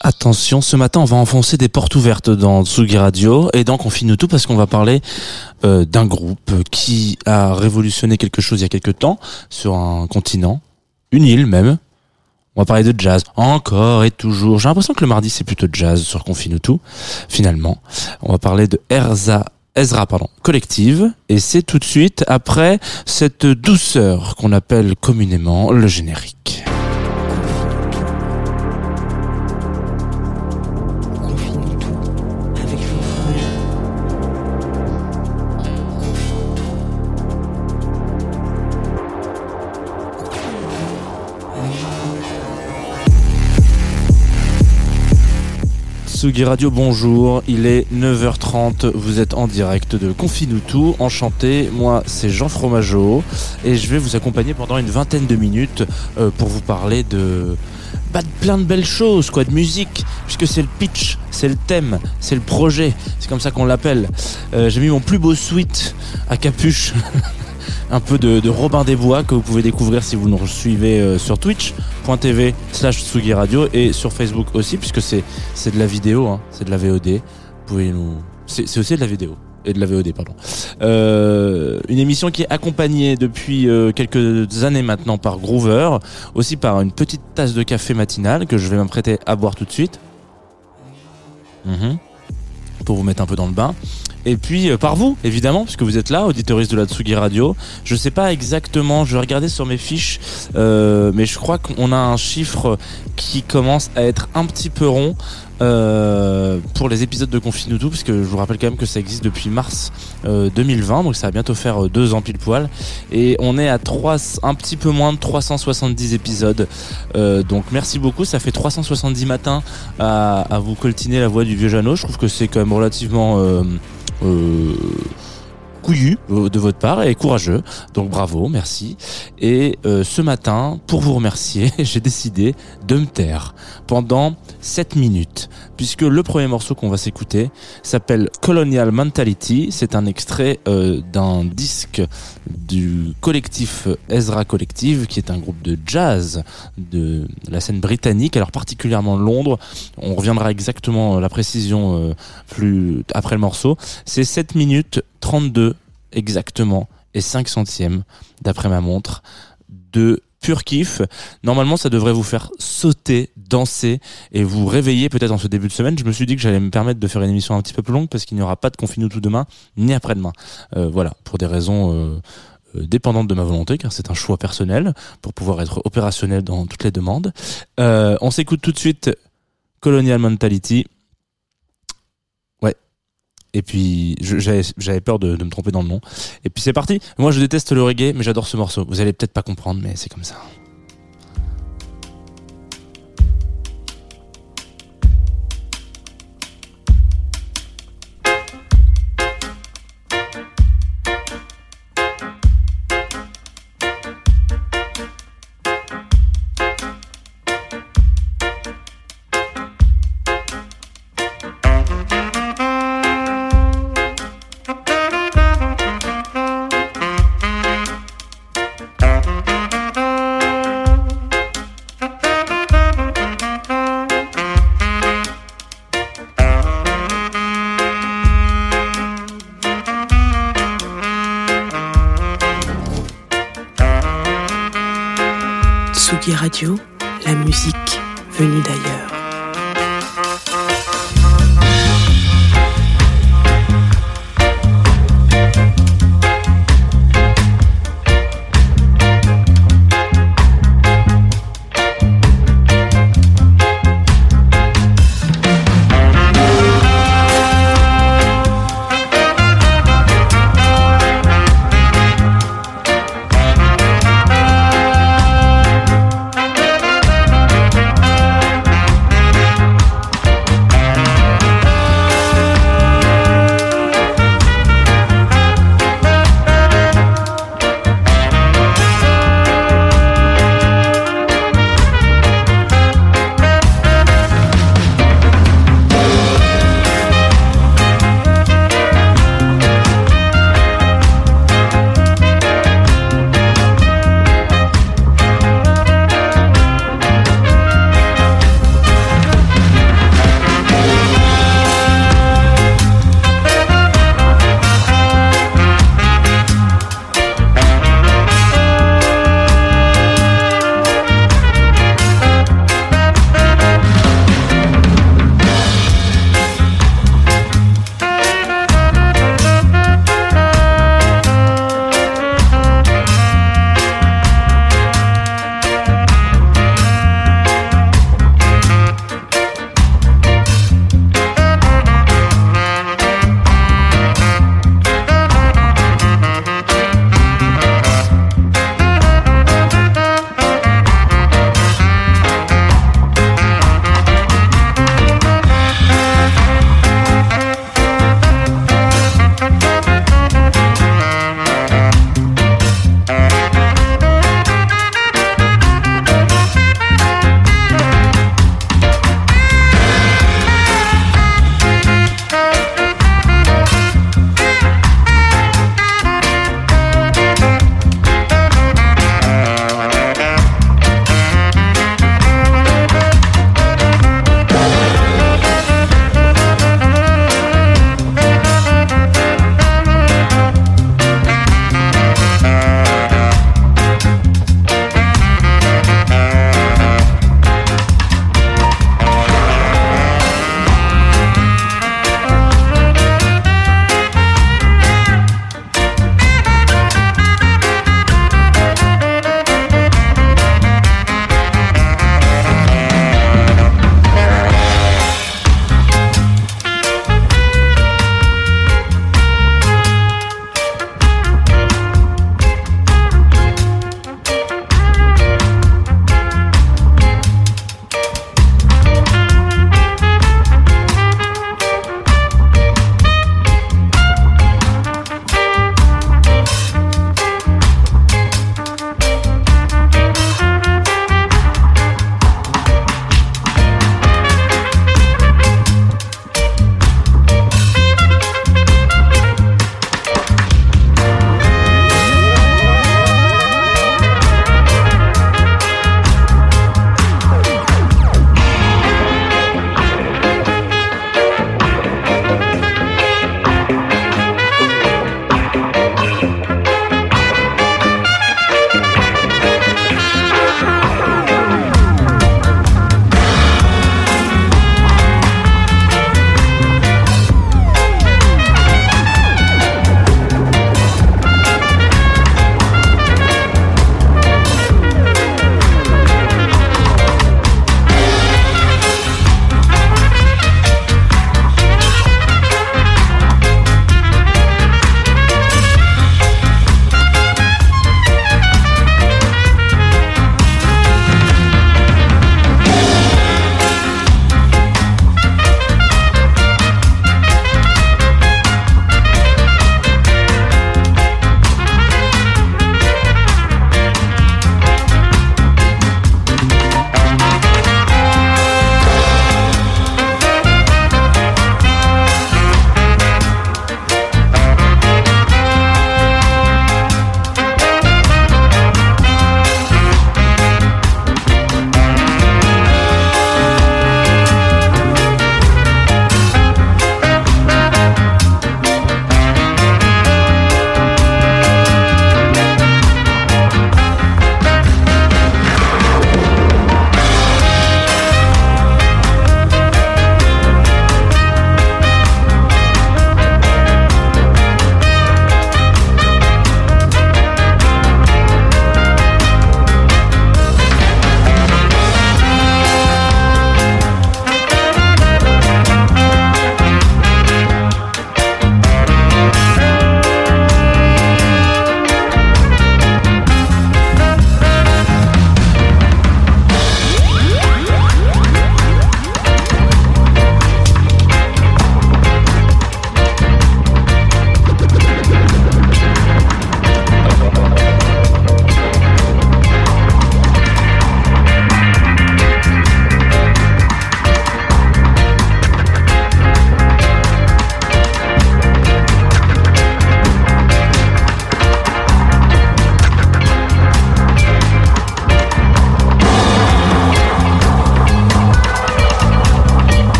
Attention, ce matin, on va enfoncer des portes ouvertes dans Tsugi Radio et donc on finit tout parce qu'on va parler euh, d'un groupe qui a révolutionné quelque chose il y a quelque temps sur un continent, une île même. On va parler de jazz encore et toujours. J'ai l'impression que le mardi c'est plutôt jazz sur Confine tout. Finalement, on va parler de Erza Ezra pardon, collective et c'est tout de suite après cette douceur qu'on appelle communément le générique. Radio, bonjour. Il est 9h30. Vous êtes en direct de Confine tout. Enchanté. Moi, c'est Jean Fromageau et je vais vous accompagner pendant une vingtaine de minutes euh, pour vous parler de bah, plein de belles choses, quoi, de musique, puisque c'est le pitch, c'est le thème, c'est le projet. C'est comme ça qu'on l'appelle. Euh, J'ai mis mon plus beau sweat à capuche. un peu de, Robin des Bois que vous pouvez découvrir si vous nous suivez euh, sur twitch.tv slash Tsugi Radio et sur Facebook aussi puisque c'est de la vidéo, hein, c'est de la VOD. Vous pouvez nous... C'est c'est aussi de la vidéo et de la VOD pardon. Euh, une émission qui est accompagnée depuis euh, quelques années maintenant par Groover, aussi par une petite tasse de café matinale que je vais m'apprêter à boire tout de suite. Mhm. Pour vous mettre un peu dans le bain. Et puis euh, par vous, évidemment, puisque vous êtes là, auditeuriste de la Tsugi Radio. Je sais pas exactement, je vais regarder sur mes fiches, euh, mais je crois qu'on a un chiffre qui commence à être un petit peu rond euh, pour les épisodes de Confine tout, parce que je vous rappelle quand même que ça existe depuis mars euh, 2020, donc ça va bientôt faire euh, deux ans pile poil. Et on est à trois, un petit peu moins de 370 épisodes. Euh, donc merci beaucoup, ça fait 370 matins à, à vous coltiner la voix du vieux Jeannot. Je trouve que c'est quand même relativement euh, euh, couillu euh, de votre part et courageux. Donc bravo, merci. Et euh, ce matin, pour vous remercier, j'ai décidé de me taire pendant 7 minutes, puisque le premier morceau qu'on va s'écouter s'appelle Colonial Mentality. C'est un extrait euh, d'un disque du collectif Ezra Collective, qui est un groupe de jazz de la scène britannique, alors particulièrement Londres. On reviendra exactement à la précision euh, plus après le morceau. C'est 7 minutes 32 exactement et 5 centièmes d'après ma montre de pur kiff. Normalement, ça devrait vous faire sauter, danser et vous réveiller peut-être en ce début de semaine. Je me suis dit que j'allais me permettre de faire une émission un petit peu plus longue parce qu'il n'y aura pas de confinement tout demain ni après-demain. Euh, voilà, pour des raisons euh, euh, dépendantes de ma volonté, car c'est un choix personnel pour pouvoir être opérationnel dans toutes les demandes. On s'écoute tout de suite Colonial Mentality. Et puis j'avais peur de, de me tromper dans le nom. Et puis c'est parti. Moi je déteste le reggae, mais j'adore ce morceau. Vous allez peut-être pas comprendre, mais c'est comme ça.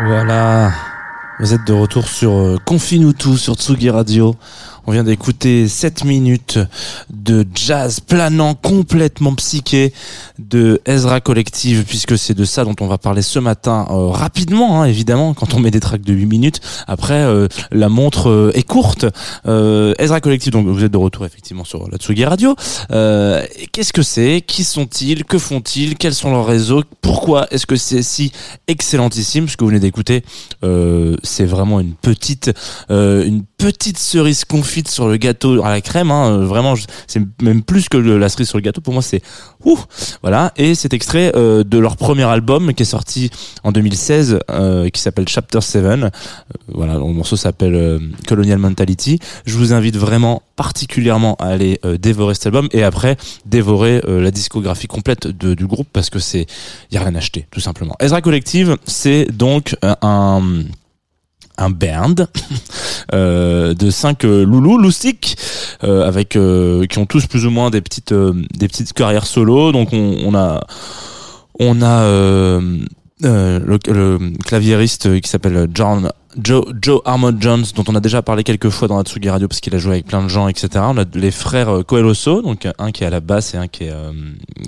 Voilà, vous êtes de retour sur euh, Confine-nous tout sur Tsugi Radio. On vient d'écouter 7 minutes de jazz planant complètement psyché de Ezra Collective puisque c'est de ça dont on va parler ce matin euh, rapidement hein, évidemment quand on met des tracks de 8 minutes. Après euh, la montre euh, est courte. Ezra Collective donc vous êtes de retour effectivement sur la Tsugi Radio. Qu'est-ce que c'est? Qui sont-ils? Que font-ils? Quels sont leurs réseaux? Pourquoi est-ce que c'est si excellentissime? Ce que vous venez d'écouter c'est vraiment une petite cerise sur le gâteau à la crème hein, euh, vraiment c'est même plus que le- la cerise sur le gâteau pour moi c'est ouh voilà. Et cet extrait euh, de leur premier album qui est sorti en 2016 euh, qui s'appelle Chapter 7 Euh, voilà le morceau s'appelle Colonial Mentality. Je vous invite vraiment particulièrement à aller dévorer cet album et après dévorer la discographie complète de- du groupe parce que c'est y a rien à acheter tout simplement. Ezra Collective c'est donc un un band euh, de cinq euh, loulous loustiques euh, avec euh, qui ont tous plus ou moins des petites des petites carrières solo. Donc on, on a on a le, le claviériste qui s'appelle John Joe, Joe Armand Jones dont on a déjà parlé quelques fois dans la Tsugi Radio parce qu'il a joué avec plein de gens etc on a les frères Coelhoso donc un qui est à la basse et un qui est, euh,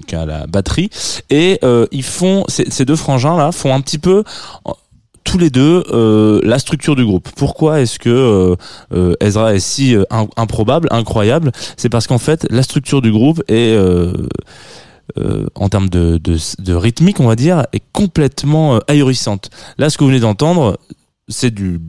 qui est à la batterie. Et euh, ils font ces, ces deux frangins là font un petit peu tous les deux euh, la structure du groupe. Pourquoi est-ce que euh, euh, Ezra est si euh, im- improbable, incroyable? C'est parce qu'en fait la structure du groupe est euh, euh, en termes de, de, de rythmique, on va dire, est complètement ahurissante. Là, ce que vous venez d'entendre, c'est du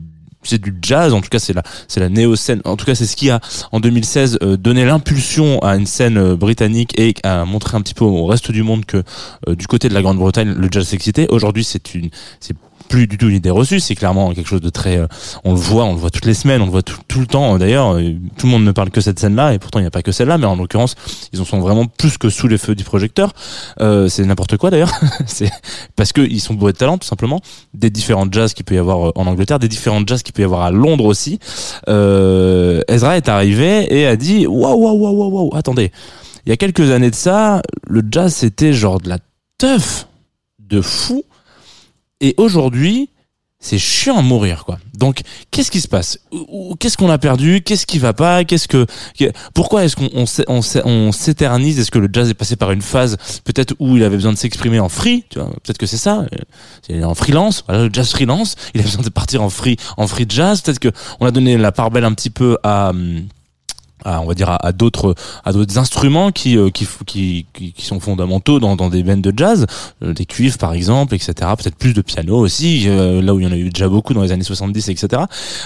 c'est du jazz, en tout cas c'est la c'est la néo scène. En tout cas, c'est ce qui a en 2016 euh, donné l'impulsion à une scène britannique et a montré un petit peu au reste du monde que euh, du côté de la Grande-Bretagne, le jazz s'excitait. Aujourd'hui, c'est une c'est plus du tout une idée reçue, c'est clairement quelque chose de très euh, on le voit, on le voit toutes les semaines, on le voit tout, le temps d'ailleurs, euh, tout le monde ne parle que cette scène-là et pourtant il n'y a pas que celle-là, mais en l'occurrence, ils en sont vraiment plus que sous les feux du projecteur. Euh, c'est n'importe quoi d'ailleurs, c'est parce que ils sont beaux de talent tout simplement, des différents jazz qu'il peut y avoir euh, en Angleterre, des différents jazz qu'il peut y avoir à Londres aussi. Euh, Ezra est arrivé et a dit waouh waouh waouh waouh waouh, attendez. Il y a quelques années de ça, le jazz c'était genre de la teuf de fou et aujourd'hui, c'est chiant à mourir, quoi. Donc, qu'est-ce qui se passe? Qu'est-ce qu'on a perdu? Qu'est-ce qui va pas? Qu'est-ce que Pourquoi est-ce qu'on on s'é- on s'é- on s'éternise? Est-ce que le jazz est passé par une phase peut-être où il avait besoin de s'exprimer en free? Tu vois, peut-être que c'est ça. euh, C'est en freelance. Voilà, le jazz freelance. Il a besoin de partir en free, en free jazz. Peut-être que on a donné la part belle un petit peu à hum, à, on va dire à, d'autres à d'autres instruments qui, euh, qui qui qui sont fondamentaux dans dans des bands de jazz euh, des cuivres par exemple etc peut-être plus de piano aussi euh, là où il y en a eu déjà beaucoup dans les années 70 etc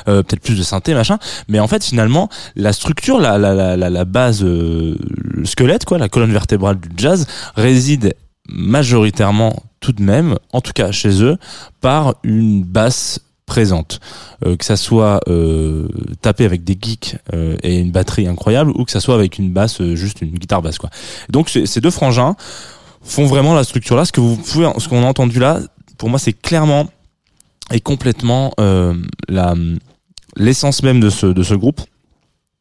euh, peut-être plus de synthé machin. Mais en fait finalement la structure la la la, la base euh, le squelette quoi la colonne vertébrale du jazz réside majoritairement tout de même en tout cas chez eux par une basse présente. Euh, que ça soit euh, tapé avec des geeks euh, et une batterie incroyable ou que ça soit avec une basse euh, juste une guitare basse quoi. Donc ces deux frangins font vraiment la structure là ce que vous pouvez ce qu'on a entendu là pour moi c'est clairement et complètement euh, la l'essence même de ce de ce groupe.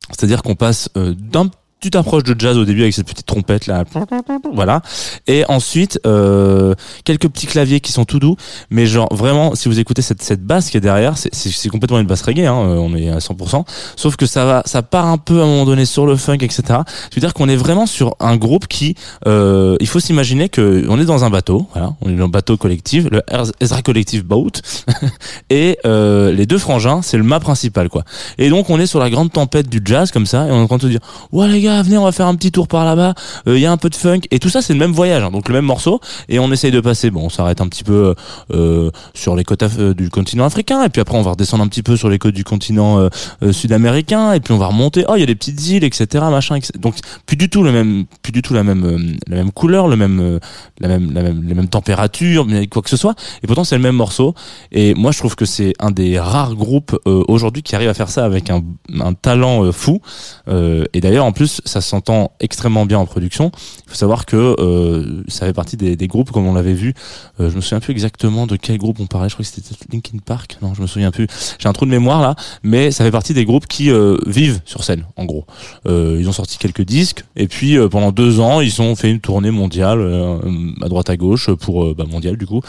C'est-à-dire qu'on passe euh, d'un petite approche de jazz au début avec cette petite trompette là. Voilà. Et ensuite euh, quelques petits claviers qui sont tout doux. Mais genre vraiment si vous écoutez cette cette basse qui est derrière c'est c'est c'est complètement une basse reggae hein, euh, on est à 100% sauf que ça va ça part un peu à un moment donné sur le funk etc je veux dire qu'on est vraiment sur un groupe qui euh, il faut s'imaginer que on est dans un bateau voilà. On est dans un bateau collectif le Ezra Collective Boat. Et euh, les deux frangins c'est le mât principal quoi. Et donc on est sur la grande tempête du jazz comme ça et on est en train de se dire ouais les gars venez on va faire un petit tour par là-bas. Euh, il y a un peu de funk. Et tout ça c'est le même voyage hein, donc le même morceau. Et on essaye de passer bon on s'arrête un petit peu euh, sur les côtes euh, du continent africain. Et puis après on va redescendre un petit peu sur les côtes du continent euh, euh, sud-américain. Et puis on va remonter. Oh il y a des petites îles etc machin donc plus du tout le même plus du tout la même euh, la même couleur le même euh, la même la même quoi que ce soit. Et pourtant c'est le même morceau. Et moi je trouve que c'est un des rares groupes euh, aujourd'hui qui arrive à faire ça avec un, un talent euh, fou. Euh, et d'ailleurs en plus ça s'entend extrêmement bien en production. Il faut savoir que euh, ça fait partie des, groupes, comme on l'avait vu. Euh, je me souviens plus exactement de quel groupe on parlait. Je crois que c'était Linkin Park. Non, je me souviens plus. J'ai un trou de mémoire là, mais ça fait partie des groupes qui euh, vivent sur scène, en gros. Euh, ils ont sorti quelques disques et puis pendant deux ans, ils ont fait une tournée mondiale à droite à gauche pour bah, mondiale du coup,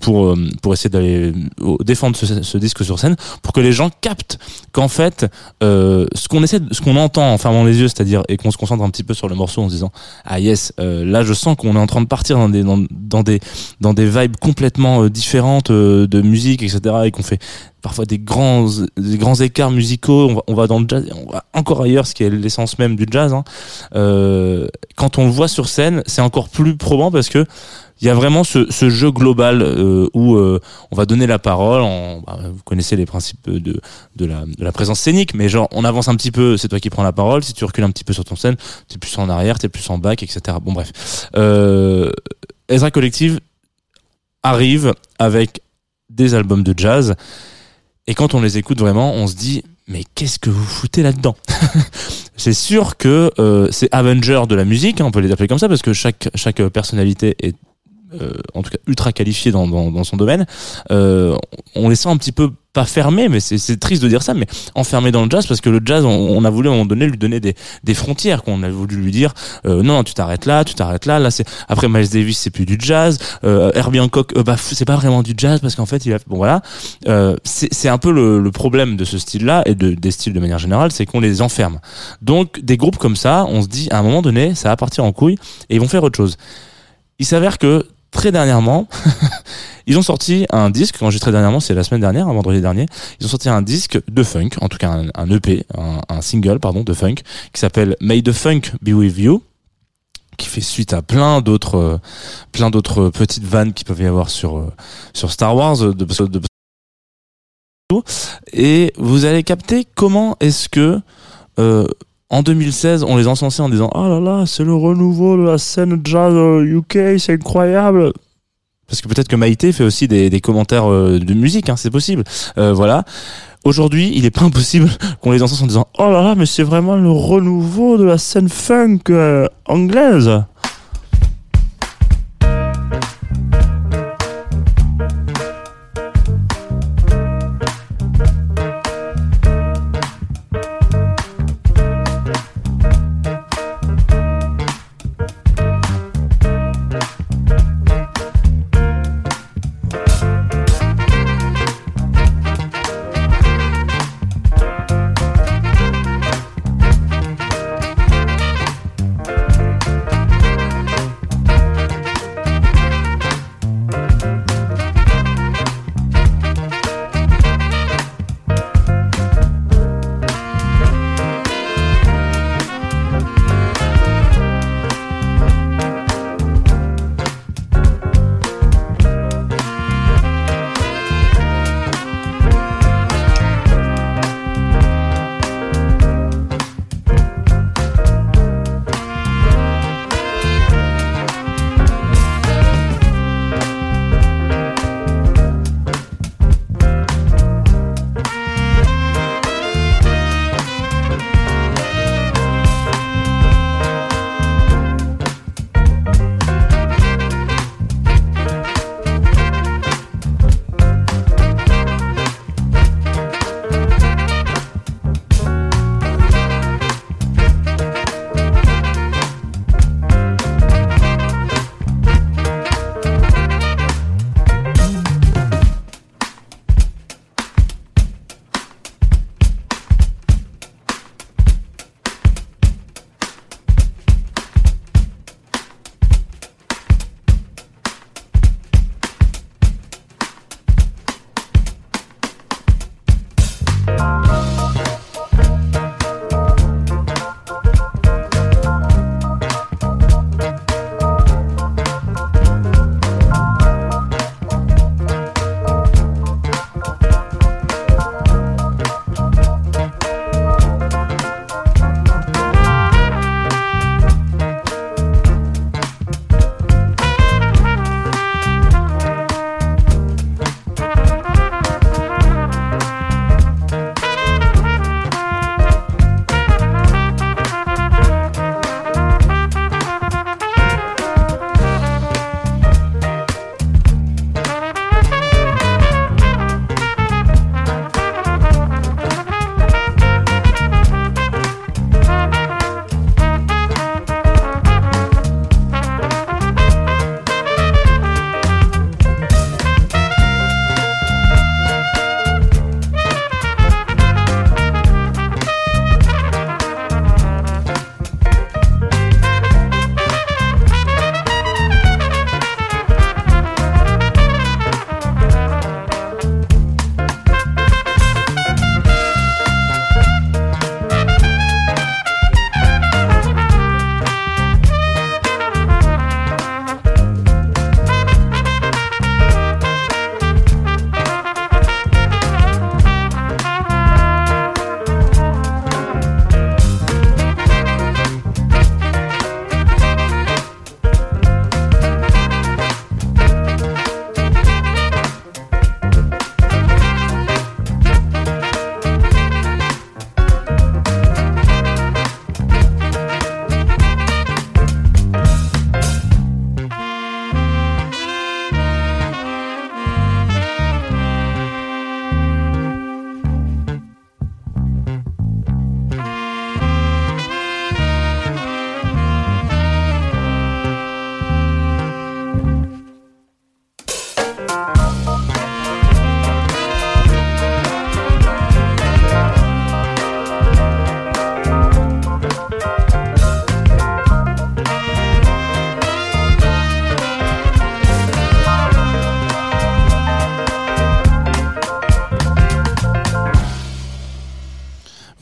pour pour essayer d'aller défendre ce, ce disque sur scène, pour que les gens captent qu'en fait, ce qu'on essaie, ce qu'on entend en fermant les yeux, c'est-à-dire et qu'on se concentre un petit peu sur le morceau en se disant ah yes, euh, là je sens qu'on est en train de partir dans des dans, des dans des vibes complètement euh, différentes euh, de musique etc et qu'on fait parfois des grands des grands écarts musicaux. On va, on va dans le jazz on va encore ailleurs ce qui est l'essence même du jazz hein. Euh, quand on le voit sur scène c'est encore plus probant parce que il y a vraiment ce, ce jeu global euh, où euh, on va donner la parole en, bah, vous connaissez les principes de, de, la, de la présence scénique mais genre on avance un petit peu c'est toi qui prends la parole. Si tu recules un petit peu sur ton scène t'es plus en arrière t'es plus en back etc bon bref. Euh, Ezra Collective arrive avec des albums de jazz et quand on les écoute vraiment, on se dit mais qu'est-ce que vous foutez là-dedans C'est sûr que euh, c'est Avenger de la musique, hein, on peut les appeler comme ça parce que chaque chaque personnalité est en tout cas ultra qualifiée dans, dans, son domaine. Euh, on les sent un petit peu pas fermés, mais c'est triste de dire ça, mais enfermés dans le jazz parce que le jazz, on, a voulu à un moment donné lui donner des, des frontières, qu'on a voulu lui dire euh, non, tu t'arrêtes là, tu t'arrêtes là. Là, c'est après Miles Davis, c'est plus du jazz. Euh, Herbie Hancock, euh, bah c'est pas vraiment du jazz parce qu'en fait, il a bon voilà. Euh, c'est un peu le, le problème de ce style-là et de, des styles de manière générale, c'est qu'on les enferme. Donc des groupes comme ça, on se dit à un moment donné, ça va partir en couille et ils vont faire autre chose. Il s'avère que très dernièrement, ils ont sorti un disque, enregistré dernièrement, c'est la semaine dernière, un vendredi dernier, ils ont sorti un disque de funk, en tout cas un, EP, un, single, pardon, de funk, qui s'appelle May the Funk Be With You, qui fait suite à plein d'autres, euh, plein d'autres petites vannes qui peuvent y avoir sur, euh, sur Star Wars, euh, de, de, et vous allez capter comment est-ce que, en 2016, on les encensait en disant Oh là là, c'est le renouveau de la scène jazz euh, UK, c'est incroyable. Parce que peut-être que Maïté fait aussi des, commentaires euh, de musique, hein, c'est possible. Euh, voilà. Aujourd'hui, il est pas impossible qu'on les encense en disant Oh là là, mais c'est vraiment le renouveau de la scène funk euh, anglaise.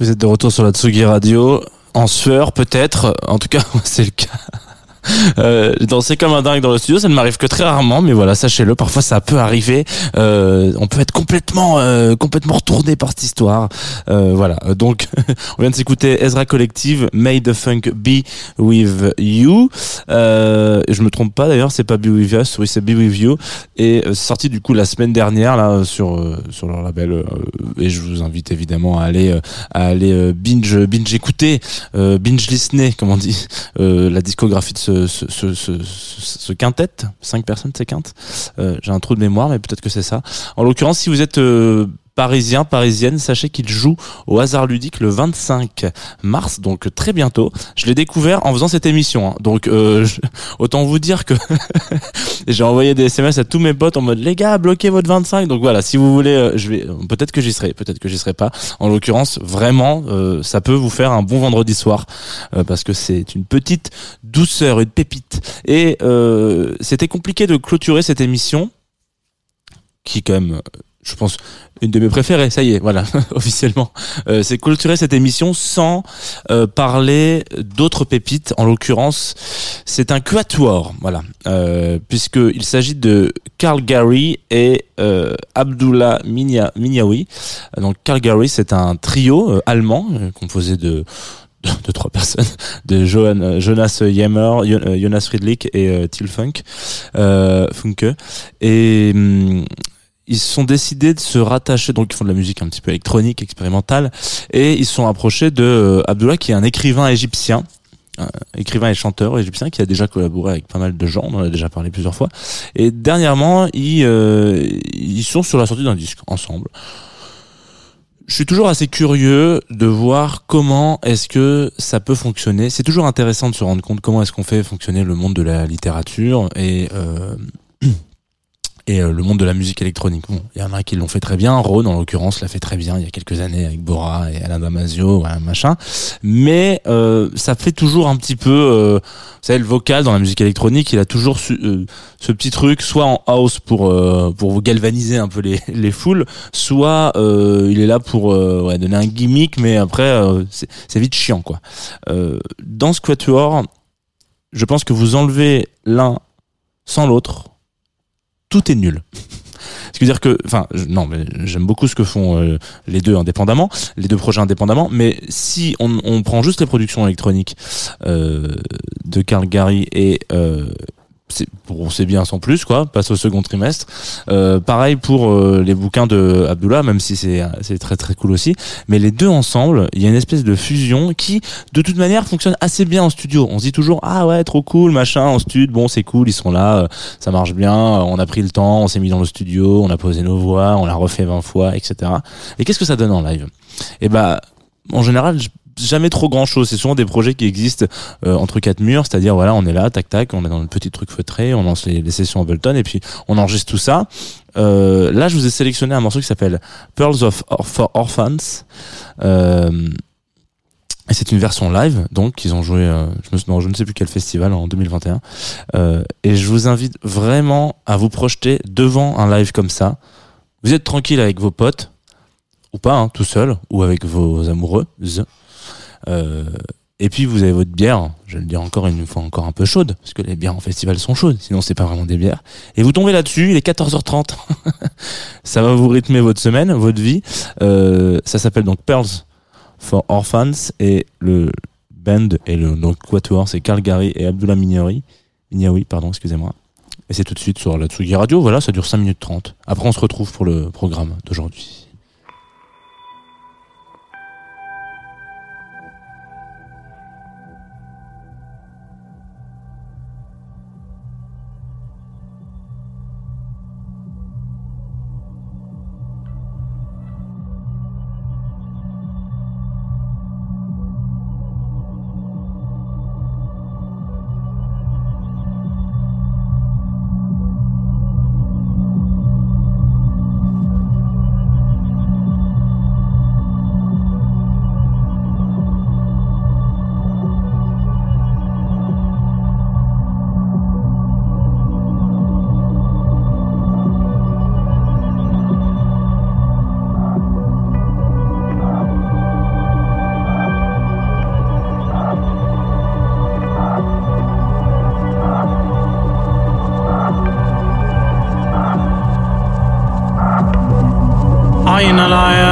Vous êtes de retour sur la Tsugi Radio, en sueur peut-être, en tout cas c'est le cas. Euh, danser comme un dingue dans le studio, ça ne m'arrive que très rarement, mais voilà, sachez-le, parfois ça peut arriver. Euh, on peut être complètement, euh, complètement retourné par cette histoire. Euh, voilà, donc on vient de s'écouter Ezra Collective, Made the Funk Be With You. Euh, je me trompe pas d'ailleurs, c'est pas Be With Us, oui c'est Be With You, et euh, c'est sorti du coup la semaine dernière là sur sur leur label. et je vous invite évidemment à aller à aller binge binge écouter, binge listener, comme on dit, la discographie de ce ce, ce, ce, ce- ce quintet, cinq personnes, c'est quinte. Euh, J'ai un trou de mémoire, mais peut-être que c'est ça. En l'occurrence, si vous êtes euh, parisien, parisienne, sachez qu'il joue au hasard ludique le 25 mars, donc très bientôt. Je l'ai découvert en faisant cette émission, hein. donc euh, autant vous dire que j'ai envoyé des SMS à tous mes potes en mode les gars, bloquez votre 25. Donc voilà, si vous voulez, euh, je vais peut-être que j'y serai, peut-être que j'y serai pas. En l'occurrence, vraiment, euh, ça peut vous faire un bon vendredi soir euh, parce que c'est une petite douceur, une pépite. Et euh, c'était compliqué de clôturer cette émission qui quand même, je pense, une de mes préférées. Ça y est, voilà, officiellement. Euh, c'est clôturer cette émission sans euh, parler d'autres pépites. En l'occurrence, c'est un quatuor, voilà, euh, puisque il s'agit de Carl Gary et euh, Abdullah Minia. Donc Carl Gary, c'est un trio allemand composé de de, de trois personnes, de Jonas Yemmer, Jonas Friedlich et Till Funk, Funke. Hum, ils sont décidés de se rattacher, donc ils font de la musique un petit peu électronique, expérimentale, et ils sont approchés de euh, Abdullah, qui est un écrivain égyptien, un écrivain et chanteur égyptien qui a déjà collaboré avec pas mal de gens, on en a déjà parlé plusieurs fois. Et dernièrement, ils, euh, ils sont sur la sortie d'un disque ensemble. Je suis toujours assez curieux de voir comment est-ce que ça peut fonctionner. C'est toujours intéressant de se rendre compte comment est-ce qu'on fait fonctionner le monde de la littérature et euh, et euh, le monde de la musique électronique. Il y en a qui l'ont fait très bien. Rhône, en l'occurrence, l'a fait très bien il y a quelques années avec Bora et Alain Damasio, voilà, machin. Mais euh, ça fait toujours un petit peu, euh, vous savez, le vocal dans la musique électronique, il a toujours su- euh, ce petit truc, soit en house pour euh, pour vous galvaniser un peu les les foules, soit euh, il est là pour ouais, donner un gimmick, mais après c'est vite chiant quoi. Dans ce quatuor, je pense que vous enlevez l'un sans l'autre, tout est nul. Ce qui veut dire que, enfin, non, mais j'aime beaucoup ce que font euh, les deux indépendamment, les deux projets indépendamment. Mais si on, on prend juste les productions électroniques euh, de Carl Gary et euh, bon, c'est bien sans plus quoi passe au second trimestre. Euh, pareil pour euh, les bouquins de Abdullah même si c'est très très cool aussi. Mais les deux ensemble il y a une espèce de fusion qui de toute manière fonctionne assez bien en studio. On se dit toujours ah ouais trop cool machin en studio bon c'est cool ils sont là euh, ça marche bien on a pris le temps on s'est mis dans le studio on a posé nos voix on l'a refait 20 fois etc et qu'est-ce que ça donne en live? Et bah en général jamais trop grand chose c'est souvent des projets qui existent euh, entre quatre murs c'est-à-dire voilà on est là tac tac on est dans le petit truc feutré on lance les, les sessions Ableton et puis on enregistre tout ça euh, là je vous ai sélectionné un morceau qui s'appelle Pearls of Or- for Orphans euh, et c'est une version live, donc qu'ils ont joué, euh, je, me, non, je ne sais plus quel festival en 2021. Euh, et je vous invite vraiment à vous projeter devant un live comme ça. Vous êtes tranquille avec vos potes, ou pas, hein, tout seul, ou avec vos amoureuses. Euh, et puis vous avez votre bière, je vais le dire encore une fois encore un peu chaude, parce que les bières en festival sont chaudes, sinon c'est pas vraiment des bières. Et vous tombez là-dessus, il est 14h30. ça va vous rythmer votre semaine, votre vie. Euh, ça s'appelle donc Pearls for Orphans et le band et le donc quatuor c'est Carl Gary et Abdullah Miniawi. Miniawi, pardon, excusez-moi. Et c'est tout de suite sur la Tsugi Radio. Voilà, ça dure 5 minutes 30. Après, on se retrouve pour le programme d'aujourd'hui. a liar.